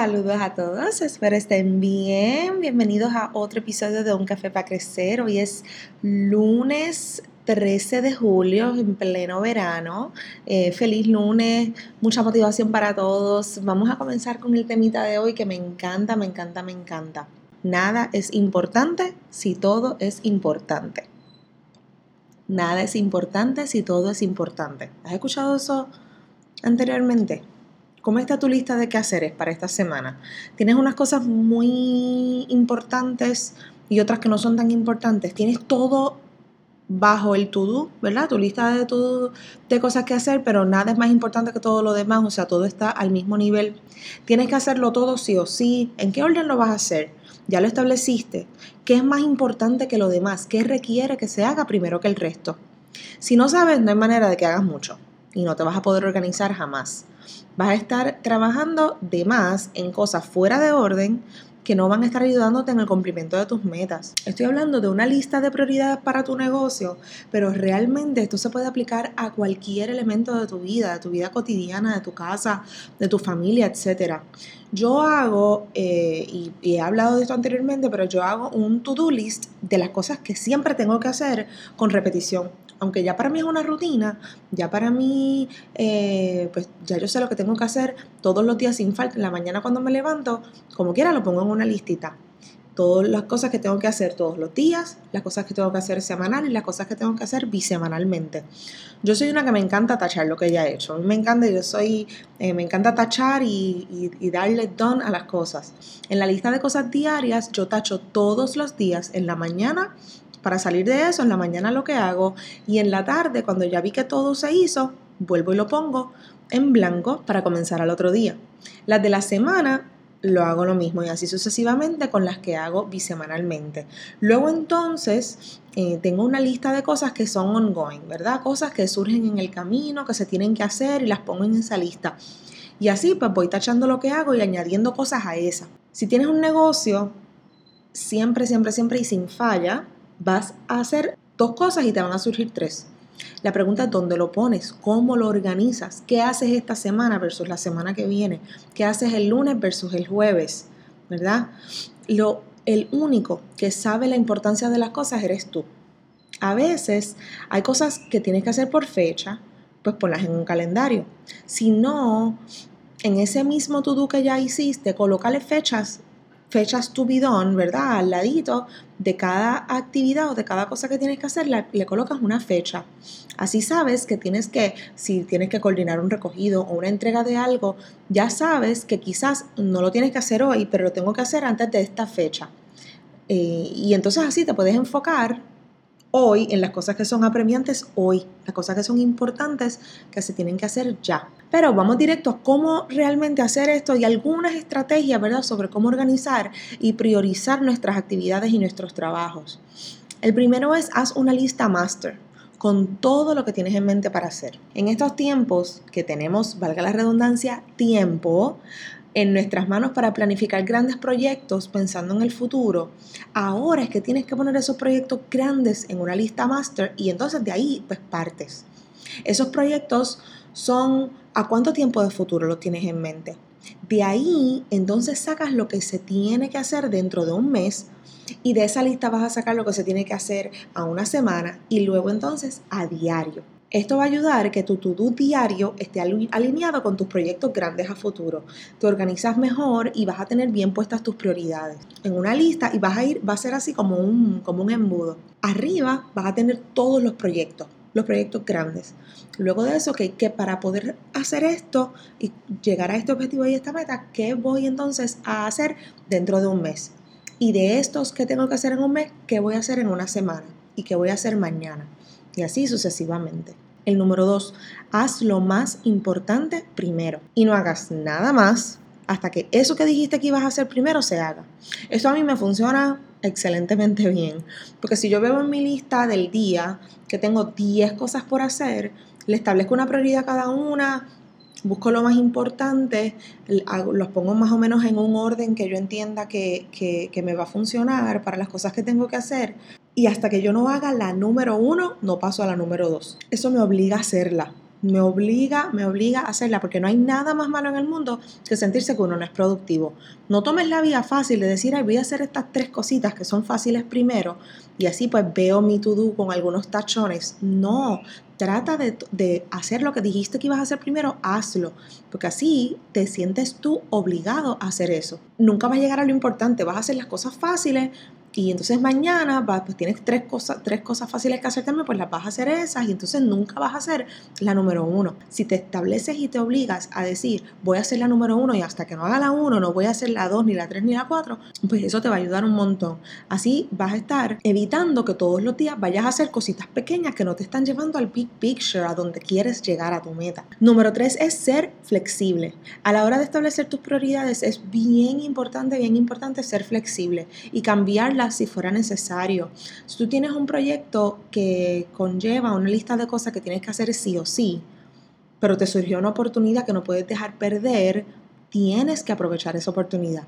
Saludos a todos, espero estén bien. Bienvenidos a otro episodio de Un Café para Crecer. Hoy es lunes 13 de julio, en pleno verano. Eh, feliz lunes, mucha motivación para todos. Vamos a comenzar con el temita de hoy que me encanta, me encanta, me encanta. Nada es importante si todo es importante. Nada es importante si todo es importante. ¿Has escuchado eso anteriormente? ¿Cómo está tu lista de quehaceres para esta semana? ¿Tienes unas cosas muy importantes y otras que no son tan importantes? ¿Tienes todo bajo el to-do, ¿verdad? Tu lista de, de cosas que hacer, pero nada es más importante que todo lo demás, o sea, todo está al mismo nivel. Tienes que hacerlo todo sí o sí. ¿En qué orden lo vas a hacer? Ya lo estableciste. ¿Qué es más importante que lo demás? ¿Qué requiere que se haga primero que el resto? Si no sabes, no hay manera de que hagas mucho y no te vas a poder organizar jamás vas a estar trabajando de más en cosas fuera de orden que no van a estar ayudándote en el cumplimiento de tus metas. Estoy hablando de una lista de prioridades para tu negocio, pero realmente esto se puede aplicar a cualquier elemento de tu vida, de tu vida cotidiana, de tu casa, de tu familia, etc. Yo hago, eh, y, y he hablado de esto anteriormente, pero yo hago un to-do list de las cosas que siempre tengo que hacer con repetición aunque ya para mí es una rutina, ya para mí, eh, pues ya yo sé lo que tengo que hacer todos los días sin falta. En la mañana cuando me levanto, como quiera, lo pongo en una listita. Todas las cosas que tengo que hacer todos los días, las cosas que tengo que hacer semanal y las cosas que tengo que hacer bisemanalmente. Yo soy una que me encanta tachar lo que ya he hecho. A mí me encanta, yo soy, eh, me encanta tachar y, y darle done a las cosas. En la lista de cosas diarias, yo tacho todos los días en la mañana para salir de eso, en la mañana lo que hago y en la tarde, cuando ya vi que todo se hizo, vuelvo y lo pongo en blanco para comenzar al otro día. Las de la semana lo hago lo mismo y así sucesivamente con las que hago bisemanalmente. Luego entonces eh, tengo una lista de cosas que son ongoing, ¿verdad? Cosas que surgen en el camino, que se tienen que hacer y las pongo en esa lista. Y así pues voy tachando lo que hago y añadiendo cosas a esa. Si tienes un negocio, siempre, siempre, siempre y sin falla, vas a hacer dos cosas y te van a surgir tres. La pregunta es dónde lo pones, cómo lo organizas, qué haces esta semana versus la semana que viene, qué haces el lunes versus el jueves, ¿verdad? Lo, el único que sabe la importancia de las cosas eres tú. A veces hay cosas que tienes que hacer por fecha, pues ponlas en un calendario. Si no, en ese mismo to-do que ya hiciste, colócale fechas fechas tu bidón, ¿verdad? Al ladito de cada actividad o de cada cosa que tienes que hacer, le, colocas una fecha. Así sabes que tienes que, si tienes que coordinar un recogido o una entrega de algo, ya sabes que quizás no lo tienes que hacer hoy, pero lo tengo que hacer antes de esta fecha. Eh, y entonces así te puedes enfocar hoy en las cosas que son apremiantes hoy, las cosas que son importantes que se tienen que hacer ya. Pero vamos directo a cómo realmente hacer esto y algunas estrategias, ¿verdad?, sobre cómo organizar y priorizar nuestras actividades y nuestros trabajos. El primero es haz una lista master con todo lo que tienes en mente para hacer. En estos tiempos que tenemos, valga la redundancia, tiempo, en nuestras manos para planificar grandes proyectos pensando en el futuro, ahora es que tienes que poner esos proyectos grandes en una lista master y entonces de ahí pues partes. Esos proyectos son a cuánto tiempo de futuro lo tienes en mente. De ahí entonces sacas lo que se tiene que hacer dentro de un mes y de esa lista vas a sacar lo que se tiene que hacer a una semana y luego entonces a diario. Esto va a ayudar a que tu to-do diario esté alineado con tus proyectos grandes a futuro. Te organizas mejor y vas a tener bien puestas tus prioridades en una lista y vas a ir, va a ser así como un, como un embudo. Arriba vas a tener todos los proyectos, los proyectos grandes. Luego de eso, que, que para poder hacer esto y llegar a este objetivo y esta meta, ¿qué voy entonces a hacer dentro de un mes? Y de estos que tengo que hacer en un mes, ¿qué voy a hacer en una semana? ¿Y qué voy a hacer mañana? Y así sucesivamente. El número dos, haz lo más importante primero y no hagas nada más hasta que eso que dijiste que ibas a hacer primero se haga. Eso a mí me funciona excelentemente bien, porque si yo veo en mi lista del día que tengo 10 cosas por hacer, le establezco una prioridad a cada una, busco lo más importante, los pongo más o menos en un orden que yo entienda que, que, me va a funcionar para las cosas que tengo que hacer y hasta que yo no haga la número uno, no paso a la número dos. Eso me obliga a hacerla. Me obliga, me obliga a hacerla, porque no hay nada más malo en el mundo que sentirse que uno no es productivo. No tomes la vía fácil de decir, Ay, voy a hacer estas tres cositas que son fáciles primero, y así pues veo mi to-do con algunos tachones. No, trata de, de, hacer lo que dijiste que ibas a hacer primero, hazlo, porque así te sientes tú obligado a hacer eso. Nunca vas a llegar a lo importante, vas a hacer las cosas fáciles, y entonces mañana pues tienes tres cosas, tres cosas fáciles que hacer también, pues las vas a hacer esas y entonces nunca vas a hacer la número uno. Si te estableces y te obligas a decir voy a hacer la número uno y hasta que no haga la uno no voy a hacer la dos, ni la tres, ni la cuatro, pues eso te va a ayudar un montón. Así vas a estar evitando que todos los días vayas a hacer cositas pequeñas que no te están llevando al big picture, a donde quieres llegar a tu meta. Número tres es ser flexible. A la hora de establecer tus prioridades es bien importante, bien importante ser flexible y cambiar si fuera necesario. Si tú tienes un proyecto que conlleva una lista de cosas que tienes que hacer sí o sí, pero te surgió una oportunidad que no puedes dejar perder, tienes que aprovechar esa oportunidad.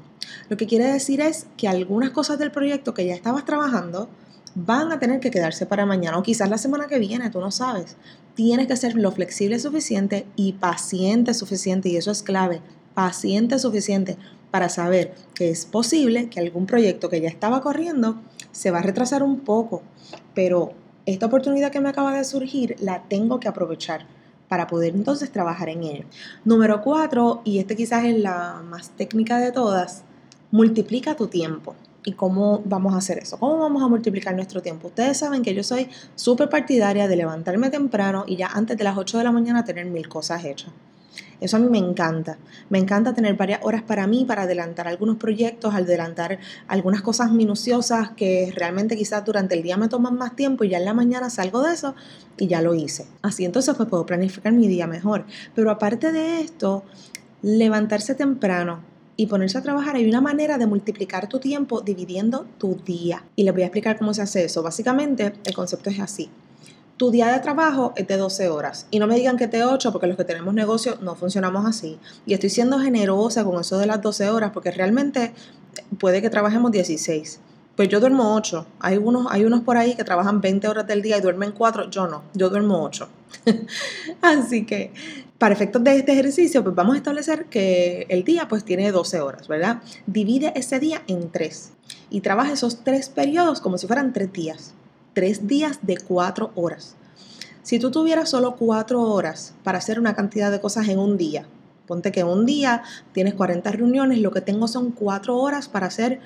Lo que quiere decir es que algunas cosas del proyecto que ya estabas trabajando van a tener que quedarse para mañana o quizás la semana que viene, tú no sabes. Tienes que ser lo flexible suficiente y paciente suficiente y eso es clave, paciente suficiente para saber que es posible que algún proyecto que ya estaba corriendo se va a retrasar un poco, pero esta oportunidad que me acaba de surgir la tengo que aprovechar para poder entonces trabajar en ello. Número cuatro, y este quizás es la más técnica de todas, multiplica tu tiempo. ¿Y cómo vamos a hacer eso? ¿Cómo vamos a multiplicar nuestro tiempo? Ustedes saben que yo soy súper partidaria de levantarme temprano y ya antes de las 8 de la mañana tener mil cosas hechas. Eso a mí me encanta. Me encanta tener varias horas para mí, para adelantar algunos proyectos, adelantar algunas cosas minuciosas que realmente quizás durante el día me toman más tiempo y ya en la mañana salgo de eso y ya lo hice. Así entonces pues puedo planificar mi día mejor. Pero aparte de esto, levantarse temprano, y ponerse a trabajar, hay una manera de multiplicar tu tiempo dividiendo tu día. Y les voy a explicar cómo se hace eso. Básicamente, el concepto es así tu día de trabajo es de 12 horas. Y no me digan que te 8 porque los que tenemos negocio no funcionamos así. Y estoy siendo generosa con eso de las 12 horas porque realmente puede que trabajemos 16. Pues yo duermo 8. Hay unos, hay unos por ahí que trabajan 20 horas del día y duermen 4. Yo no, yo duermo 8. Así que para efectos de este ejercicio, pues vamos a establecer que el día pues tiene 12 horas, ¿verdad? Divide ese día en 3 y trabaja esos 3 periodos como si fueran 3 días tres días de cuatro horas. Si tú tuvieras solo cuatro horas para hacer una cantidad de cosas en un día, ponte que un día tienes 40 reuniones, lo que tengo son cuatro horas para hacer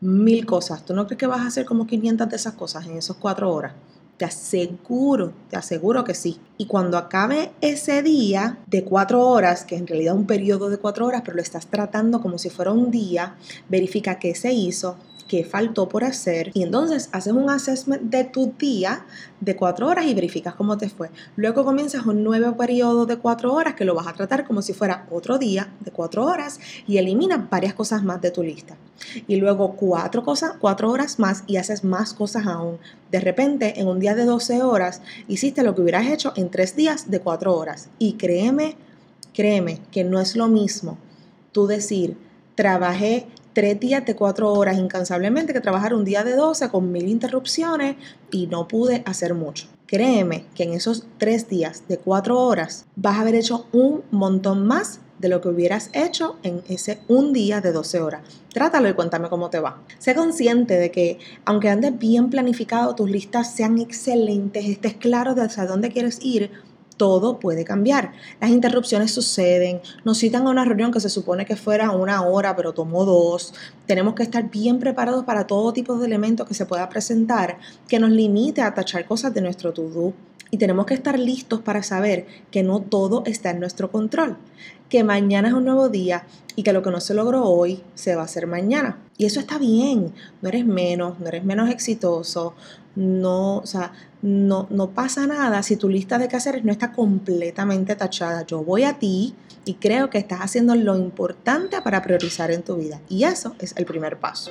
mil cosas. ¿Tú no crees que vas a hacer como 500 de esas cosas en esas cuatro horas? Te aseguro, te aseguro que sí. Y cuando acabe ese día de cuatro horas, que en realidad es un periodo de cuatro horas, pero lo estás tratando como si fuera un día, verifica qué se hizo, qué faltó por hacer y entonces haces un assessment de tu día de cuatro horas y verificas cómo te fue. Luego comienzas un nuevo periodo de cuatro horas que lo vas a tratar como si fuera otro día de cuatro horas y eliminas varias cosas más de tu lista. Y luego cuatro, cosas, cuatro horas más y haces más cosas aún. De repente, en un día de 12 horas, hiciste lo que hubieras hecho en tres días de cuatro horas. Y créeme, créeme que no es lo mismo tú decir, trabajé tres días de cuatro horas incansablemente que trabajar un día de 12 con mil interrupciones y no pude hacer mucho. Créeme que en esos tres días de cuatro horas vas a haber hecho un montón más de lo que hubieras hecho en ese un día de 12 horas. Trátalo y cuéntame cómo te va. Sé consciente de que aunque andes bien planificado, tus listas sean excelentes, estés claro de hacia dónde quieres ir, todo puede cambiar. Las interrupciones suceden, nos citan a una reunión que se supone que fuera una hora, pero tomó dos. Tenemos que estar bien preparados para todo tipo de elementos que se pueda presentar que nos limite a tachar cosas de nuestro to-do. Y tenemos que estar listos para saber que no todo está en nuestro control, que mañana es un nuevo día y que lo que no se logró hoy se va a hacer mañana. Y eso está bien, no eres menos, no eres menos exitoso, no, o sea, no, no pasa nada si tu lista de quehaceres no está completamente tachada. Yo voy a ti y creo que estás haciendo lo importante para priorizar en tu vida. Y eso es el primer paso.